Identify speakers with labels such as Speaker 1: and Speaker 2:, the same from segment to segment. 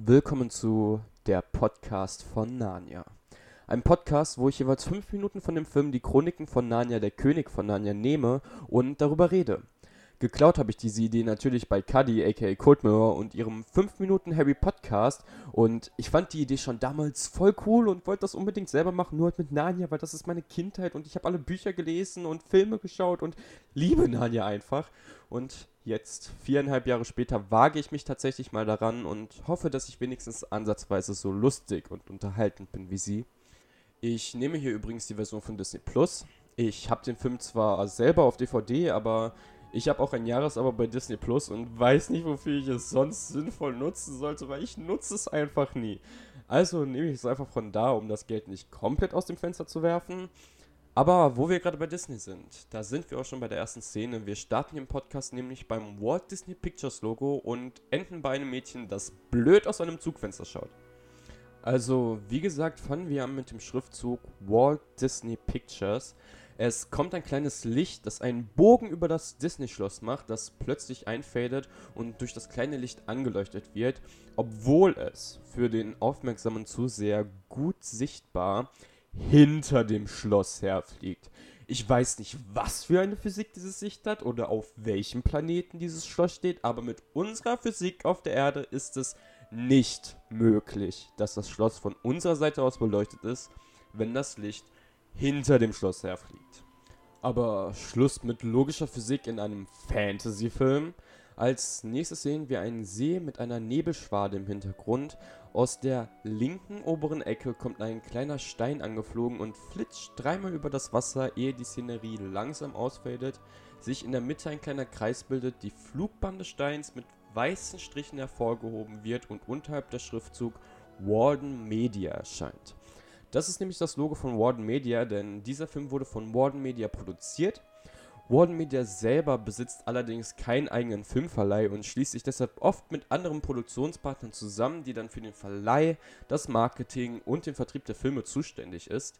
Speaker 1: Willkommen zu der Podcast von Narnia. Ein Podcast, wo ich jeweils fünf Minuten von dem Film Die Chroniken von Narnia, der König von Narnia nehme und darüber rede. Geklaut habe ich diese Idee natürlich bei Cuddy, aka Cold und ihrem 5 Minuten Harry Podcast. Und ich fand die Idee schon damals voll cool und wollte das unbedingt selber machen, nur halt mit Narnia, weil das ist meine Kindheit und ich habe alle Bücher gelesen und Filme geschaut und liebe Narnia einfach. Und jetzt, viereinhalb Jahre später, wage ich mich tatsächlich mal daran und hoffe, dass ich wenigstens ansatzweise so lustig und unterhaltend bin wie sie. Ich nehme hier übrigens die Version von Disney Plus. Ich habe den Film zwar selber auf DVD, aber ich habe auch ein Jahresabo bei Disney Plus und weiß nicht, wofür ich es sonst sinnvoll nutzen sollte, weil ich nutze es einfach nie. Also nehme ich es einfach von da, um das Geld nicht komplett aus dem Fenster zu werfen. Aber wo wir gerade bei Disney sind, da sind wir auch schon bei der ersten Szene. Wir starten den Podcast nämlich beim Walt Disney Pictures Logo und enden bei einem Mädchen, das blöd aus einem Zugfenster schaut. Also, wie gesagt, fangen wir an mit dem Schriftzug Walt Disney Pictures. Es kommt ein kleines Licht, das einen Bogen über das Disney-Schloss macht, das plötzlich einfadet und durch das kleine Licht angeleuchtet wird, obwohl es für den aufmerksamen Zuseher gut sichtbar hinter dem Schloss herfliegt. Ich weiß nicht, was für eine Physik dieses Licht hat oder auf welchem Planeten dieses Schloss steht, aber mit unserer Physik auf der Erde ist es nicht möglich, dass das Schloss von unserer Seite aus beleuchtet ist, wenn das Licht hinter dem Schloss herfliegt. Aber Schluss mit logischer Physik in einem Fantasy-Film. Als nächstes sehen wir einen See mit einer Nebelschwade im Hintergrund. Aus der linken oberen Ecke kommt ein kleiner Stein angeflogen und flitscht dreimal über das Wasser, ehe die Szenerie langsam ausfadet, sich in der Mitte ein kleiner Kreis bildet, die Flugbahn des Steins mit weißen Strichen hervorgehoben wird und unterhalb der Schriftzug Warden Media erscheint. Das ist nämlich das Logo von Warden Media, denn dieser Film wurde von Warden Media produziert. Warden Media selber besitzt allerdings keinen eigenen Filmverleih und schließt sich deshalb oft mit anderen Produktionspartnern zusammen, die dann für den Verleih, das Marketing und den Vertrieb der Filme zuständig ist.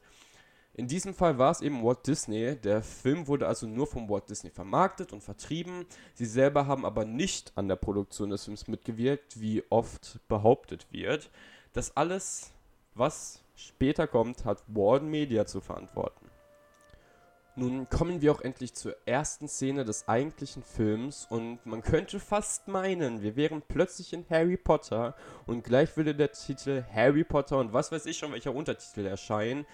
Speaker 1: In diesem Fall war es eben Walt Disney. Der Film wurde also nur von Walt Disney vermarktet und vertrieben. Sie selber haben aber nicht an der Produktion des Films mitgewirkt, wie oft behauptet wird. Das alles, was später kommt, hat Warden Media zu verantworten. Nun kommen wir auch endlich zur ersten Szene des eigentlichen Films und man könnte fast meinen, wir wären plötzlich in Harry Potter und gleich würde der Titel Harry Potter und was weiß ich schon welcher Untertitel erscheinen.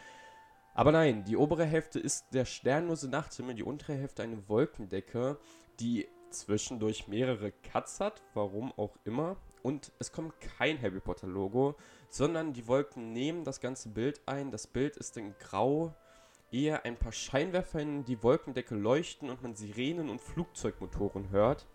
Speaker 1: Aber nein, die obere Hälfte ist der sternlose Nachthimmel, die untere Hälfte eine Wolkendecke, die zwischendurch mehrere Cuts hat, warum auch immer. Und es kommt kein Harry Potter Logo, sondern die Wolken nehmen das ganze Bild ein. Das Bild ist in Grau, eher ein paar Scheinwerfer in die Wolkendecke leuchten und man Sirenen und Flugzeugmotoren hört.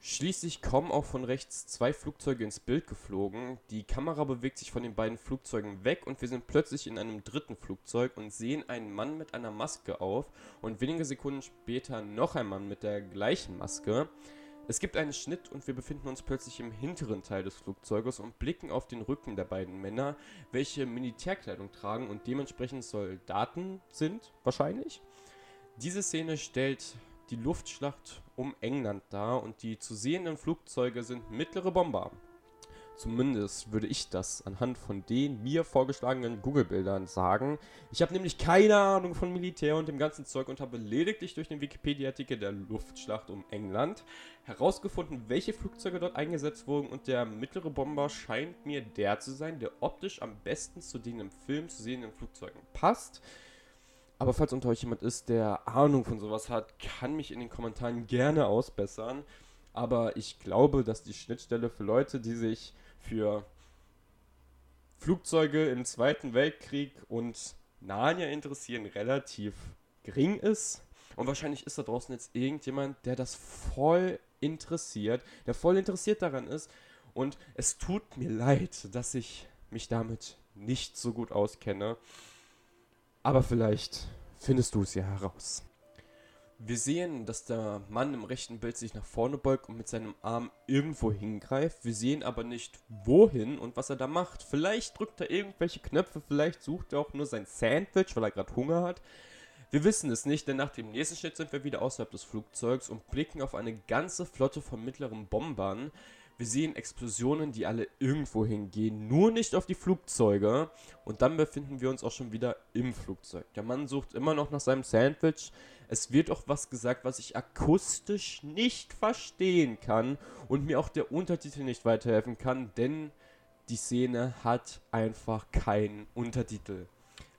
Speaker 1: Schließlich kommen auch von rechts zwei Flugzeuge ins Bild geflogen. Die Kamera bewegt sich von den beiden Flugzeugen weg und wir sind plötzlich in einem dritten Flugzeug und sehen einen Mann mit einer Maske auf und wenige Sekunden später noch ein Mann mit der gleichen Maske. Es gibt einen Schnitt und wir befinden uns plötzlich im hinteren Teil des Flugzeuges und blicken auf den Rücken der beiden Männer, welche Militärkleidung tragen und dementsprechend Soldaten sind, wahrscheinlich. Diese Szene stellt die Luftschlacht um England dar und die zu sehenden Flugzeuge sind mittlere Bomber. Zumindest würde ich das anhand von den mir vorgeschlagenen Google-Bildern sagen. Ich habe nämlich keine Ahnung von Militär und dem ganzen Zeug und habe lediglich durch den Wikipedia-Artikel der Luftschlacht um England herausgefunden, welche Flugzeuge dort eingesetzt wurden und der mittlere Bomber scheint mir der zu sein, der optisch am besten zu den im Film zu sehenden Flugzeugen passt. Aber falls unter euch jemand ist, der Ahnung von sowas hat, kann mich in den Kommentaren gerne ausbessern. Aber ich glaube, dass die Schnittstelle für Leute, die sich für Flugzeuge im Zweiten Weltkrieg und Narnia interessieren, relativ gering ist. Und wahrscheinlich ist da draußen jetzt irgendjemand, der das voll interessiert, der voll interessiert daran ist. Und es tut mir leid, dass ich mich damit nicht so gut auskenne. Aber vielleicht findest du es ja heraus. Wir sehen, dass der Mann im rechten Bild sich nach vorne beugt und mit seinem Arm irgendwo hingreift. Wir sehen aber nicht wohin und was er da macht. Vielleicht drückt er irgendwelche Knöpfe, vielleicht sucht er auch nur sein Sandwich, weil er gerade Hunger hat. Wir wissen es nicht, denn nach dem nächsten Schritt sind wir wieder außerhalb des Flugzeugs und blicken auf eine ganze Flotte von mittleren Bombern, Wir sehen Explosionen, die alle irgendwo hingehen, nur nicht auf die Flugzeuge. Und dann befinden wir uns auch schon wieder im Flugzeug. Der Mann sucht immer noch nach seinem Sandwich. Es wird auch was gesagt, was ich akustisch nicht verstehen kann und mir auch der Untertitel nicht weiterhelfen kann, denn die Szene hat einfach keinen Untertitel.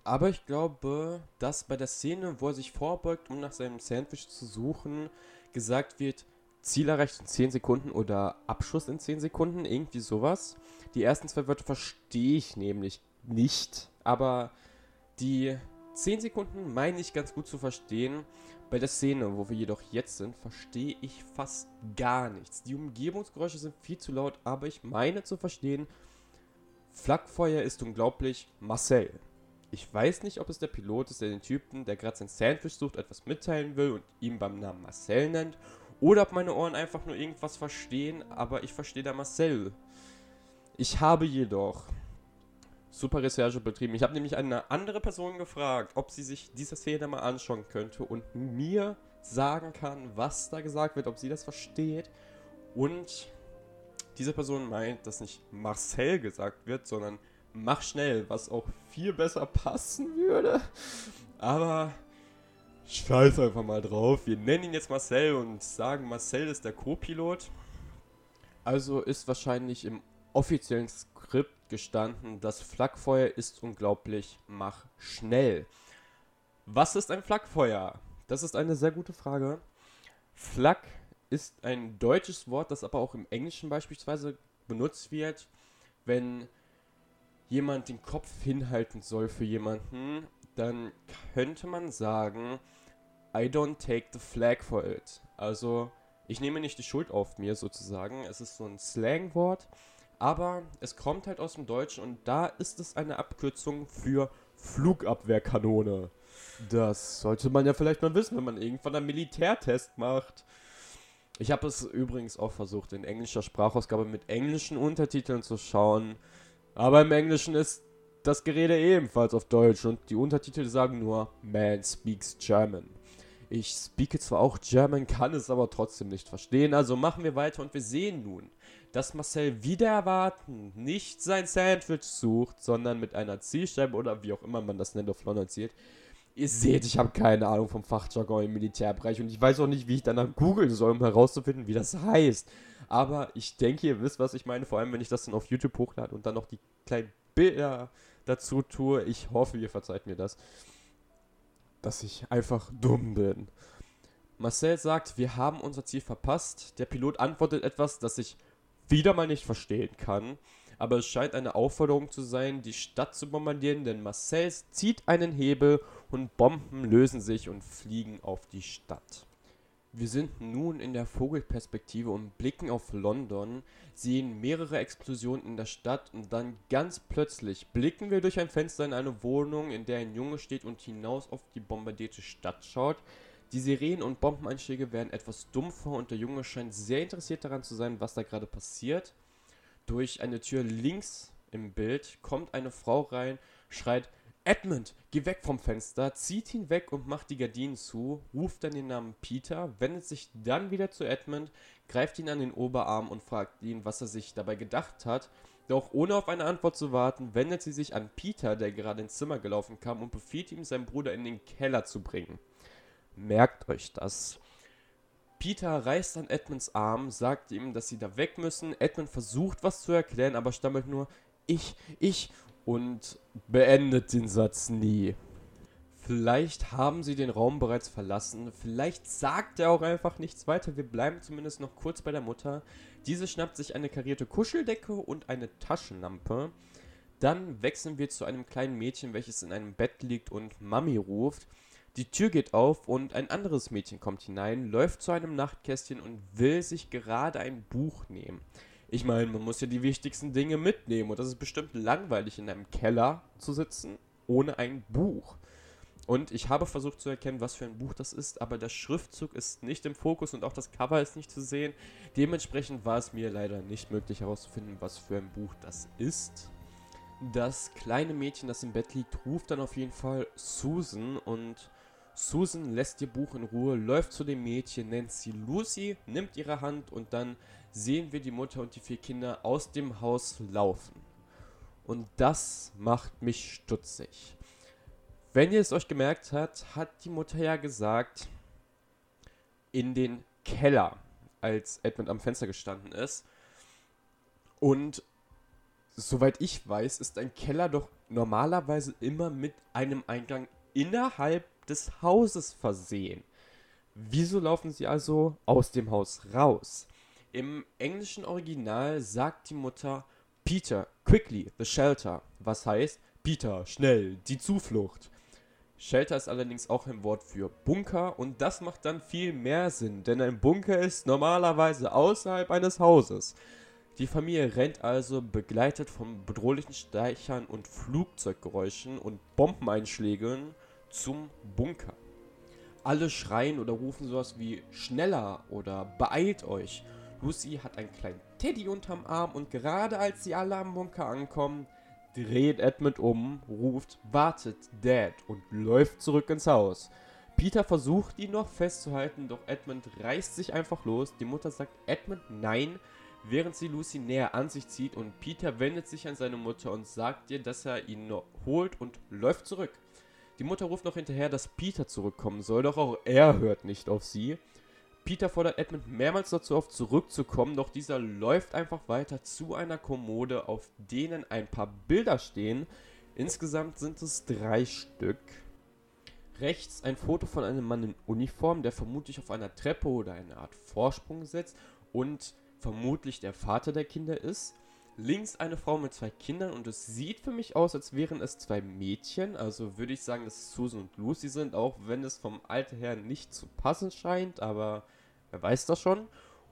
Speaker 1: Aber ich glaube, dass bei der Szene, wo er sich vorbeugt, um nach seinem Sandwich zu suchen, gesagt wird, Ziel erreicht in 10 Sekunden oder Abschuss in 10 Sekunden, irgendwie sowas. Die ersten zwei Wörter verstehe ich nämlich nicht, aber die 10 Sekunden meine ich ganz gut zu verstehen. Bei der Szene, wo wir jedoch jetzt sind, verstehe ich fast gar nichts. Die Umgebungsgeräusche sind viel zu laut, aber ich meine zu verstehen, Flakfeuer ist unglaublich Marcel. Ich weiß nicht, ob es der Pilot ist, der den Typen, der gerade sein Sandwich sucht, etwas mitteilen will und ihn beim Namen Marcel nennt oder ob meine Ohren einfach nur irgendwas verstehen, aber ich verstehe da Marcel. Ich habe jedoch super Recherche betrieben. Ich habe nämlich eine andere Person gefragt, ob sie sich diese Szene mal anschauen könnte und mir sagen kann, was da gesagt wird, ob sie das versteht. Und diese Person meint, dass nicht Marcel gesagt wird, sondern mach schnell, was auch viel besser passen würde. Aber Scheiß einfach mal drauf. Wir nennen ihn jetzt Marcel und sagen, Marcel ist der Co-Pilot. Also ist wahrscheinlich im offiziellen Skript gestanden, das Flakfeuer ist unglaublich, mach schnell. Was ist ein Flakfeuer? Das ist eine sehr gute Frage. Flak ist ein deutsches Wort, das aber auch im Englischen beispielsweise benutzt wird, wenn jemand den Kopf hinhalten soll für jemanden, dann könnte man sagen, I don't take the flag for it. Also, ich nehme nicht die Schuld auf mir sozusagen. Es ist so ein Slangwort, aber es kommt halt aus dem Deutschen und da ist es eine Abkürzung für Flugabwehrkanone. Das sollte man ja vielleicht mal wissen, wenn man irgendwann einen Militärtest macht. Ich habe es übrigens auch versucht, in englischer Sprachausgabe mit englischen Untertiteln zu schauen. Aber im Englischen ist das Gerede ebenfalls auf Deutsch und die Untertitel sagen nur Man speaks German. Ich speake zwar auch German, kann es aber trotzdem nicht verstehen. Also machen wir weiter und wir sehen nun, dass Marcel wieder erwarten nicht sein Sandwich sucht, sondern mit einer Zielscheibe oder wie auch immer man das nennt auf London zielt. Ihr seht, ich habe keine Ahnung vom Fachjargon im Militärbereich und ich weiß auch nicht, wie ich danach googeln soll, um herauszufinden, wie das heißt. Aber ich denke, ihr wisst, was ich meine, vor allem wenn ich das dann auf YouTube hochlade und dann noch die kleinen Bilder dazu tue. Ich hoffe, ihr verzeiht mir das dass ich einfach dumm bin. Marcel sagt, wir haben unser Ziel verpasst. Der Pilot antwortet etwas, das ich wieder mal nicht verstehen kann. Aber es scheint eine Aufforderung zu sein, die Stadt zu bombardieren, denn Marcel zieht einen Hebel und Bomben lösen sich und fliegen auf die Stadt. Wir sind nun in der Vogelperspektive und blicken auf London, sehen mehrere Explosionen in der Stadt und dann ganz plötzlich blicken wir durch ein Fenster in eine Wohnung, in der ein Junge steht und hinaus auf die bombardierte Stadt schaut. Die Sirenen und Bombeneinschläge werden etwas dumpfer und der Junge scheint sehr interessiert daran zu sein, was da gerade passiert. Durch eine Tür links im Bild kommt eine Frau rein, schreit Edmund, geh weg vom Fenster, zieht ihn weg und macht die Gardinen zu, ruft dann den Namen Peter, wendet sich dann wieder zu Edmund, greift ihn an den Oberarm und fragt ihn, was er sich dabei gedacht hat. Doch ohne auf eine Antwort zu warten, wendet sie sich an Peter, der gerade ins Zimmer gelaufen kam, und befiehlt ihm, seinen Bruder in den Keller zu bringen. Merkt euch das. Peter reißt an Edmunds Arm, sagt ihm, dass sie da weg müssen. Edmund versucht was zu erklären, aber stammelt nur ich, ich und beendet den Satz nie. Vielleicht haben sie den Raum bereits verlassen, vielleicht sagt er auch einfach nichts weiter. Wir bleiben zumindest noch kurz bei der Mutter. Diese schnappt sich eine karierte Kuscheldecke und eine Taschenlampe. Dann wechseln wir zu einem kleinen Mädchen, welches in einem Bett liegt und Mami ruft. Die Tür geht auf und ein anderes Mädchen kommt hinein, läuft zu einem Nachtkästchen und will sich gerade ein Buch nehmen. Ich meine, man muss ja die wichtigsten Dinge mitnehmen und das ist bestimmt langweilig in einem Keller zu sitzen ohne ein Buch. Und ich habe versucht zu erkennen, was für ein Buch das ist, aber der Schriftzug ist nicht im Fokus und auch das Cover ist nicht zu sehen. Dementsprechend war es mir leider nicht möglich herauszufinden, was für ein Buch das ist. Das kleine Mädchen, das im Bett liegt, ruft dann auf jeden Fall Susan und Susan lässt ihr Buch in Ruhe, läuft zu dem Mädchen, nennt sie Lucy, nimmt ihre Hand und dann sehen wir die Mutter und die vier Kinder aus dem Haus laufen. Und das macht mich stutzig. Wenn ihr es euch gemerkt habt, hat die Mutter ja gesagt, in den Keller, als Edmund am Fenster gestanden ist. Und soweit ich weiß, ist ein Keller doch normalerweise immer mit einem Eingang innerhalb des Hauses versehen. Wieso laufen sie also aus dem Haus raus? Im englischen Original sagt die Mutter Peter, quickly, the shelter, was heißt Peter, schnell, die Zuflucht. Shelter ist allerdings auch ein Wort für Bunker und das macht dann viel mehr Sinn, denn ein Bunker ist normalerweise außerhalb eines Hauses. Die Familie rennt also, begleitet von bedrohlichen Steichern und Flugzeuggeräuschen und Bombeneinschlägen, zum Bunker. Alle schreien oder rufen sowas wie schneller oder beeilt euch. Lucy hat einen kleinen Teddy unterm Arm und gerade als sie alle am Bunker ankommen, dreht Edmund um, ruft wartet Dad und läuft zurück ins Haus. Peter versucht ihn noch festzuhalten, doch Edmund reißt sich einfach los. Die Mutter sagt Edmund nein, während sie Lucy näher an sich zieht und Peter wendet sich an seine Mutter und sagt ihr, dass er ihn noch holt und läuft zurück. Die Mutter ruft noch hinterher, dass Peter zurückkommen soll, doch auch er hört nicht auf sie. Peter fordert Edmund mehrmals dazu auf, zurückzukommen, doch dieser läuft einfach weiter zu einer Kommode, auf denen ein paar Bilder stehen. Insgesamt sind es drei Stück. Rechts ein Foto von einem Mann in Uniform, der vermutlich auf einer Treppe oder eine Art Vorsprung sitzt und vermutlich der Vater der Kinder ist. Links eine Frau mit zwei Kindern und es sieht für mich aus, als wären es zwei Mädchen. Also würde ich sagen, dass es Susan und Lucy sind, auch wenn es vom Alter her nicht zu passen scheint, aber wer weiß das schon.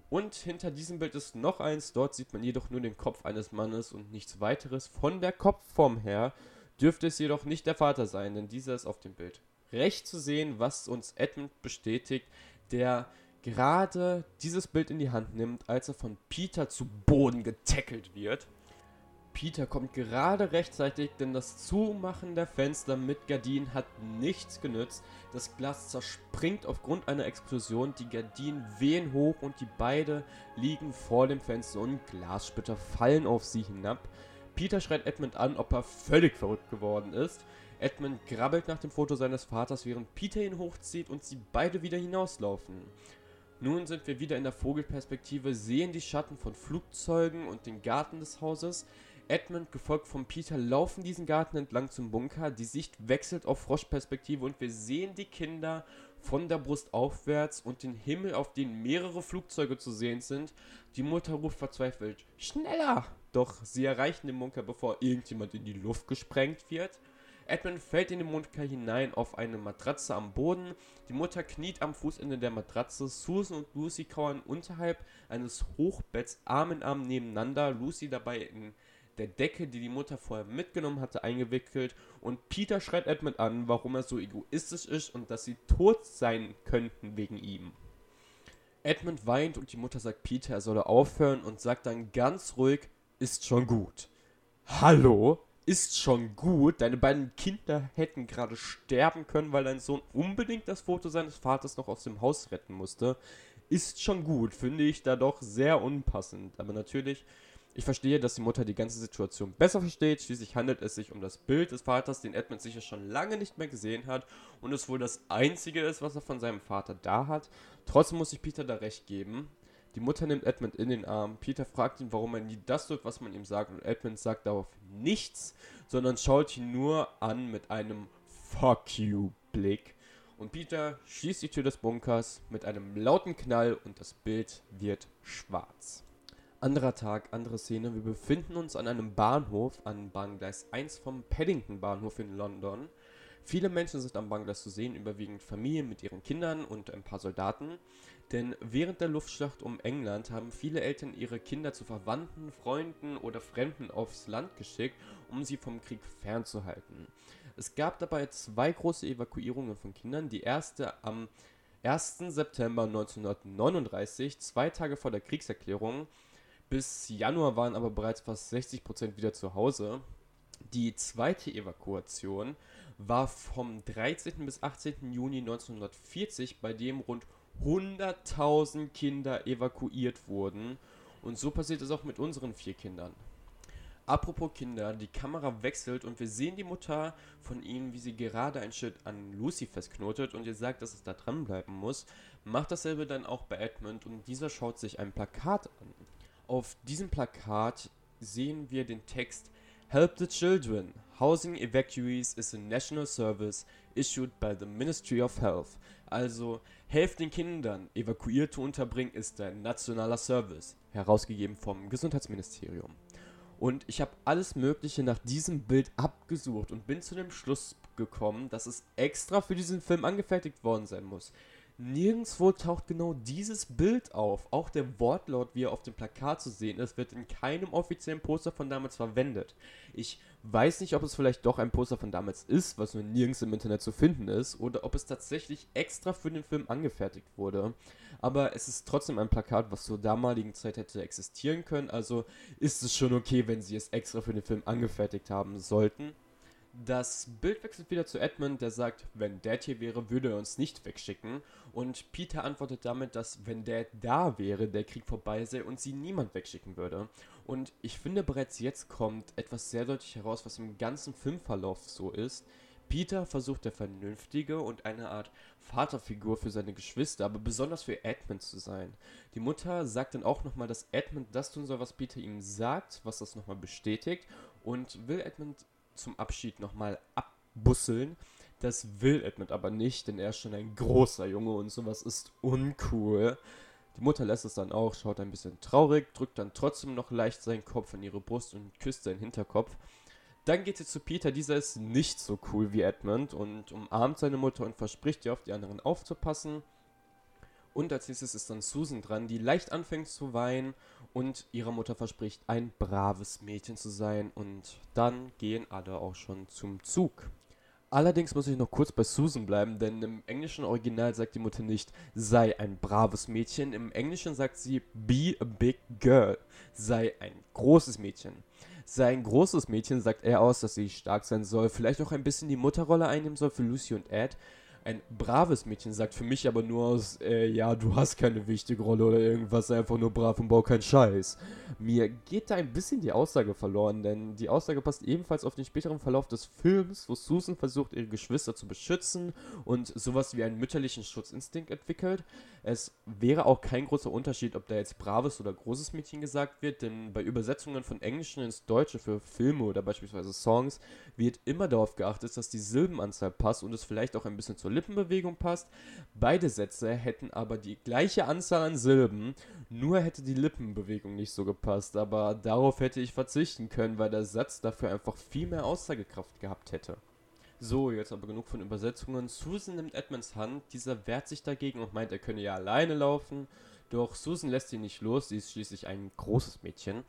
Speaker 1: Und hinter diesem Bild ist noch eins, dort sieht man jedoch nur den Kopf eines Mannes und nichts weiteres. Von der Kopfform her dürfte es jedoch nicht der Vater sein, denn dieser ist auf dem Bild recht zu sehen, was uns Edmund bestätigt, der gerade dieses Bild in die Hand nimmt, als er von Peter zu Boden getackelt wird. Peter kommt gerade rechtzeitig, denn das Zumachen der Fenster mit Gardinen hat nichts genützt. Das Glas zerspringt aufgrund einer Explosion, die Gardinen wehen hoch und die beide liegen vor dem Fenster und Glassplitter fallen auf sie hinab. Peter schreit Edmund an, ob er völlig verrückt geworden ist. Edmund grabbelt nach dem Foto seines Vaters, während Peter ihn hochzieht und sie beide wieder hinauslaufen. Nun sind wir wieder in der Vogelperspektive, sehen die Schatten von Flugzeugen und den Garten des Hauses. Edmund, gefolgt von Peter, laufen diesen Garten entlang zum Bunker. Die Sicht wechselt auf Froschperspektive und wir sehen die Kinder von der Brust aufwärts und den Himmel, auf dem mehrere Flugzeuge zu sehen sind. Die Mutter ruft verzweifelt: Schneller! Doch sie erreichen den Bunker, bevor irgendjemand in die Luft gesprengt wird. Edmund fällt in den Bunker hinein auf eine Matratze am Boden. Die Mutter kniet am Fußende der Matratze. Susan und Lucy kauern unterhalb eines Hochbetts Arm in Arm nebeneinander. Lucy dabei in der Decke, die die Mutter vorher mitgenommen hatte, eingewickelt. Und Peter schreit Edmund an, warum er so egoistisch ist und dass sie tot sein könnten wegen ihm. Edmund weint und die Mutter sagt Peter, er solle aufhören und sagt dann ganz ruhig, ist schon gut. Hallo? Ist schon gut. Deine beiden Kinder hätten gerade sterben können, weil dein Sohn unbedingt das Foto seines Vaters noch aus dem Haus retten musste. Ist schon gut, finde ich da doch sehr unpassend. Aber natürlich, ich verstehe, dass die Mutter die ganze Situation besser versteht. Schließlich handelt es sich um das Bild des Vaters, den Edmund sicher schon lange nicht mehr gesehen hat und es wohl das einzige ist, was er von seinem Vater da hat. Trotzdem muss ich Peter da recht geben. Die Mutter nimmt Edmund in den Arm. Peter fragt ihn, warum er nie das tut, was man ihm sagt. Und Edmund sagt darauf nichts, sondern schaut ihn nur an mit einem Fuck you Blick. Und Peter schließt die Tür des Bunkers mit einem lauten Knall und das Bild wird schwarz. Anderer Tag, andere Szene. Wir befinden uns an einem Bahnhof, an Bahngleis 1 vom Paddington Bahnhof in London. Viele Menschen sind am Bahngleis zu sehen, überwiegend Familien mit ihren Kindern und ein paar Soldaten. Denn während der Luftschlacht um England haben viele Eltern ihre Kinder zu Verwandten, Freunden oder Fremden aufs Land geschickt, um sie vom Krieg fernzuhalten. Es gab dabei zwei große Evakuierungen von Kindern. Die erste am 1. September 1939, zwei Tage vor der Kriegserklärung. Bis Januar waren aber bereits fast 60% wieder zu Hause. Die zweite Evakuation war vom 13. bis 18. Juni 1940, bei dem rund 100.000 Kinder evakuiert wurden. Und so passiert es auch mit unseren vier Kindern. Apropos Kinder, die Kamera wechselt und wir sehen die Mutter von ihnen, wie sie gerade ein Schild an Lucy festknotet und ihr sagt, dass es da dranbleiben muss. Macht dasselbe dann auch bei Edmund und dieser schaut sich ein Plakat an. Auf diesem Plakat sehen wir den Text Help the Children. Housing Evacuees is a national service issued by the Ministry of Health. Also, helft den Kindern. Evakuierte unterbringen ist ein nationaler Service. Herausgegeben vom Gesundheitsministerium. Und ich habe alles Mögliche nach diesem Bild abgesucht und bin zu dem Schluss gekommen, dass es extra für diesen Film angefertigt worden sein muss. Nirgendwo taucht genau dieses Bild auf. Auch der Wortlaut, wie er auf dem Plakat zu sehen ist, wird in keinem offiziellen Poster von damals verwendet. Ich weiß nicht, ob es vielleicht doch ein Poster von damals ist, was nur nirgends im Internet zu finden ist, oder ob es tatsächlich extra für den Film angefertigt wurde. Aber es ist trotzdem ein Plakat, was zur damaligen Zeit hätte existieren können, also ist es schon okay, wenn sie es extra für den Film angefertigt haben sollten. Das Bild wechselt wieder zu Edmund, der sagt, wenn Dad hier wäre, würde er uns nicht wegschicken. Und Peter antwortet damit, dass wenn Dad da wäre, der Krieg vorbei sei und sie niemand wegschicken würde. Und ich finde bereits jetzt kommt etwas sehr deutlich heraus, was im ganzen Filmverlauf so ist. Peter versucht der Vernünftige und eine Art Vaterfigur für seine Geschwister, aber besonders für Edmund zu sein. Die Mutter sagt dann auch nochmal, dass Edmund das tun soll, was Peter ihm sagt, was das nochmal bestätigt und will Edmund zum Abschied nochmal abbusseln. Das will Edmund aber nicht, denn er ist schon ein großer Junge und sowas ist uncool. Die Mutter lässt es dann auch, schaut ein bisschen traurig, drückt dann trotzdem noch leicht seinen Kopf an ihre Brust und küsst seinen Hinterkopf. Dann geht sie zu Peter, dieser ist nicht so cool wie Edmund und umarmt seine Mutter und verspricht ihr auf die anderen aufzupassen. Und als nächstes ist dann Susan dran, die leicht anfängt zu weinen und ihrer Mutter verspricht, ein braves Mädchen zu sein. Und dann gehen alle auch schon zum Zug. Allerdings muss ich noch kurz bei Susan bleiben, denn im englischen Original sagt die Mutter nicht, sei ein braves Mädchen. Im Englischen sagt sie, be a big girl, sei ein großes Mädchen. Sei ein großes Mädchen sagt er aus, dass sie stark sein soll, vielleicht auch ein bisschen die Mutterrolle einnehmen soll für Lucy und Ed ein braves Mädchen sagt für mich aber nur aus, äh, ja, du hast keine wichtige Rolle oder irgendwas, einfach nur brav und bau keinen Scheiß. Mir geht da ein bisschen die Aussage verloren, denn die Aussage passt ebenfalls auf den späteren Verlauf des Films, wo Susan versucht, ihre Geschwister zu beschützen und sowas wie einen mütterlichen Schutzinstinkt entwickelt. Es wäre auch kein großer Unterschied, ob da jetzt braves oder großes Mädchen gesagt wird, denn bei Übersetzungen von Englischen ins Deutsche für Filme oder beispielsweise Songs wird immer darauf geachtet, dass die Silbenanzahl passt und es vielleicht auch ein bisschen zur Lippenbewegung passt. Beide Sätze hätten aber die gleiche Anzahl an Silben, nur hätte die Lippenbewegung nicht so gepasst. Aber darauf hätte ich verzichten können, weil der Satz dafür einfach viel mehr Aussagekraft gehabt hätte. So, jetzt aber genug von Übersetzungen. Susan nimmt Edmunds Hand, dieser wehrt sich dagegen und meint, er könne ja alleine laufen. Doch Susan lässt ihn nicht los, sie ist schließlich ein großes Mädchen.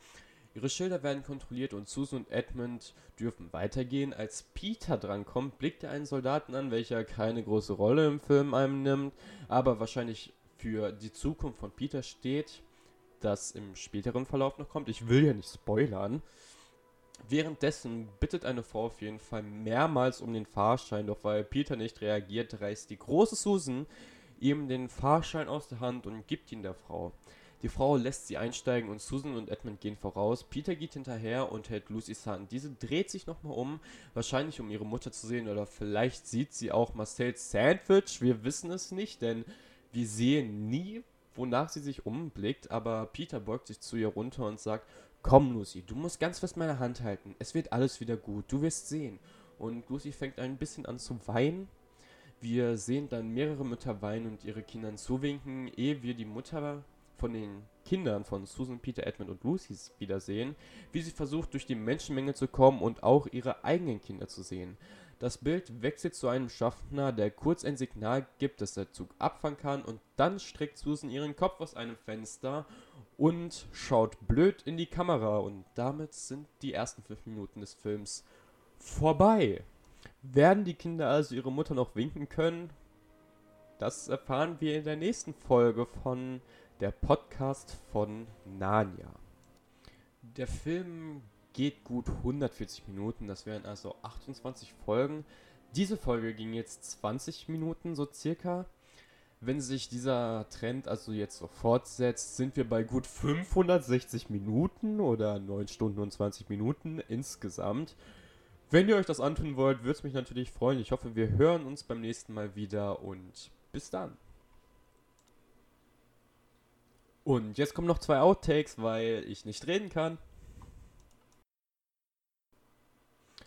Speaker 1: Ihre Schilder werden kontrolliert und Susan und Edmund dürfen weitergehen. Als Peter drankommt, blickt er einen Soldaten an, welcher keine große Rolle im Film einnimmt, aber wahrscheinlich für die Zukunft von Peter steht, das im späteren Verlauf noch kommt. Ich will ja nicht spoilern. Währenddessen bittet eine Frau auf jeden Fall mehrmals um den Fahrschein, doch weil Peter nicht reagiert, reißt die große Susan ihm den Fahrschein aus der Hand und gibt ihn der Frau. Die Frau lässt sie einsteigen und Susan und Edmund gehen voraus. Peter geht hinterher und hält Lucys Hand. Diese dreht sich nochmal um, wahrscheinlich um ihre Mutter zu sehen oder vielleicht sieht sie auch Marcells Sandwich. Wir wissen es nicht, denn wir sehen nie, wonach sie sich umblickt. Aber Peter beugt sich zu ihr runter und sagt, komm Lucy, du musst ganz fest meine Hand halten. Es wird alles wieder gut, du wirst sehen. Und Lucy fängt ein bisschen an zu weinen. Wir sehen dann mehrere Mütter weinen und ihre Kindern zuwinken, ehe wir die Mutter von den Kindern von Susan, Peter, Edmund und Lucy wiedersehen, wie sie versucht, durch die Menschenmenge zu kommen und auch ihre eigenen Kinder zu sehen. Das Bild wechselt zu einem Schaffner, der kurz ein Signal gibt, dass der Zug abfahren kann und dann streckt Susan ihren Kopf aus einem Fenster und schaut blöd in die Kamera und damit sind die ersten fünf Minuten des Films vorbei. Werden die Kinder also ihre Mutter noch winken können? Das erfahren wir in der nächsten Folge von der Podcast von Narnia. Der Film geht gut 140 Minuten. Das wären also 28 Folgen. Diese Folge ging jetzt 20 Minuten so circa. Wenn sich dieser Trend also jetzt so fortsetzt, sind wir bei gut 560 Minuten oder 9 Stunden und 20 Minuten insgesamt. Wenn ihr euch das antun wollt, würde es mich natürlich freuen. Ich hoffe, wir hören uns beim nächsten Mal wieder und bis dann. Und jetzt kommen noch zwei Outtakes, weil ich nicht reden kann.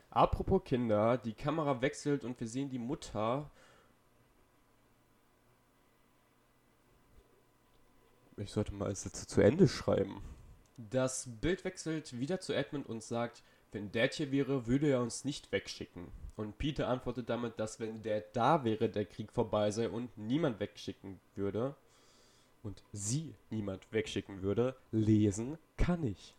Speaker 1: Apropos Kinder, die Kamera wechselt und wir sehen die Mutter Ich sollte mal Sätze zu Ende schreiben. Das Bild wechselt wieder zu Edmund und sagt, wenn Dad hier wäre, würde er uns nicht wegschicken. Und Peter antwortet damit, dass wenn Dad da wäre, der Krieg vorbei sei und niemand wegschicken würde. Und sie niemand wegschicken würde. Lesen kann ich.